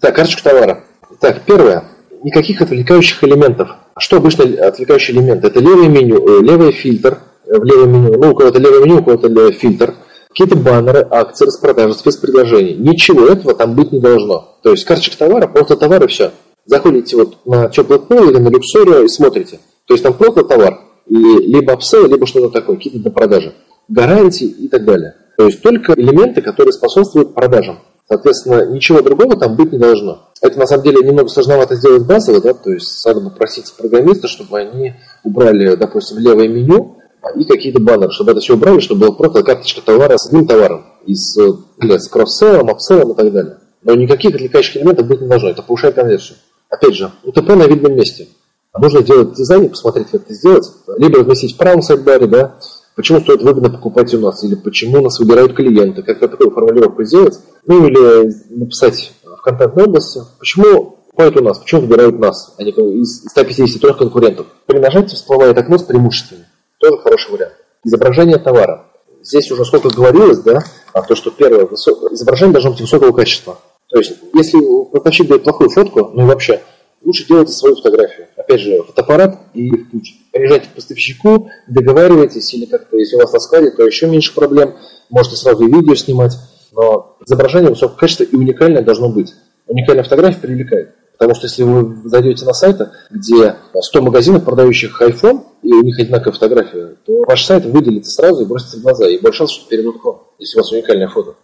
Так, карточка товара. Так, первое. Никаких отвлекающих элементов. Что обычно отвлекающий элемент? Это левое меню, э, левый фильтр, э, в левом меню, ну, у кого-то левое меню, у кого-то фильтр, какие-то баннеры, акции, распродажи, спецпредложения. Ничего этого там быть не должно. То есть карточка товара, просто товар и все. Заходите вот на теплый пол или на люксорию и смотрите. То есть там просто товар, и либо апсел, либо что-то такое, какие-то продажи. Гарантии и так далее. То есть только элементы, которые способствуют продажам. Соответственно, ничего другого там быть не должно. Это на самом деле немного сложновато сделать базово, да, то есть надо бы просить программиста, чтобы они убрали, допустим, левое меню и какие-то баннеры, чтобы это все убрали, чтобы была просто карточка товара с одним товаром, и с, с кросс-селлом, апселлом и так далее. Но никаких отвлекающих элементов быть не должно, это повышает конверсию. Опять же, УТП на видном месте. А нужно делать дизайн посмотреть, как это сделать. Либо разместить в правом сайдбаре, да, почему стоит выгодно покупать у нас, или почему нас выбирают клиенты, как такую формулировку сделать, ну или написать в контентной области, почему покупают у нас, почему выбирают нас, а не из 153 конкурентов. При нажатии всплывает окно с преимуществами. Тоже хороший вариант. Изображение товара. Здесь уже сколько говорилось, да, а то, что первое, изображение должно быть высокого качества. То есть, если поставщик дает плохую фотку, ну и вообще, лучше делайте свою фотографию. Опять же, фотоаппарат и ключ. Приезжайте к поставщику, договаривайтесь, или как-то, если у вас на складе, то еще меньше проблем. Можете сразу видео снимать. Но изображение высокого качества и уникальное должно быть. Уникальная фотография привлекает. Потому что если вы зайдете на сайты, где 100 магазинов, продающих iPhone, и у них одинаковая фотография, то ваш сайт выделится сразу и бросится в глаза. И большой шанс, что перейдут к вам, если у вас уникальное фото.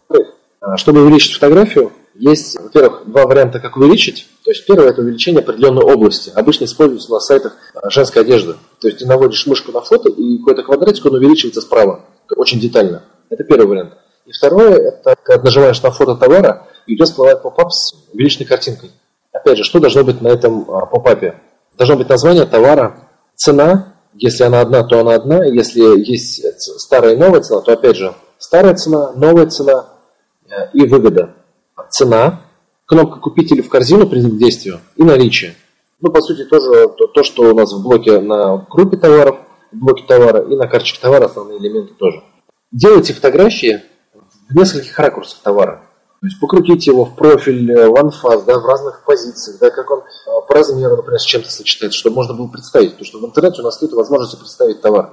А чтобы увеличить фотографию, есть, во-первых, два варианта, как увеличить. То есть первое – это увеличение определенной области. Обычно используется на сайтах а, женской одежды. То есть ты наводишь мышку на фото, и какой-то квадратик, он увеличивается справа. Очень детально. Это первый вариант. И второе – это когда нажимаешь на фото товара, и у тебя всплывает поп-ап с увеличенной картинкой. Опять же, что должно быть на этом а, поп-апе? Должно быть название товара, цена, если она одна, то она одна, если есть старая и новая цена, то опять же старая цена, новая цена э, и выгода цена, кнопка «Купить» или «В корзину» при действию и наличие. Ну, по сути, тоже то, то, что у нас в блоке на группе товаров, в блоке товара и на карточке товара основные элементы тоже. Делайте фотографии нескольких ракурсах товара. То есть покрутите его в профиль, э, в анфас, да, в разных позициях, да, как он э, по размеру, например, с чем-то сочетается, чтобы можно было представить. Потому что в интернете у нас нет возможности представить товар.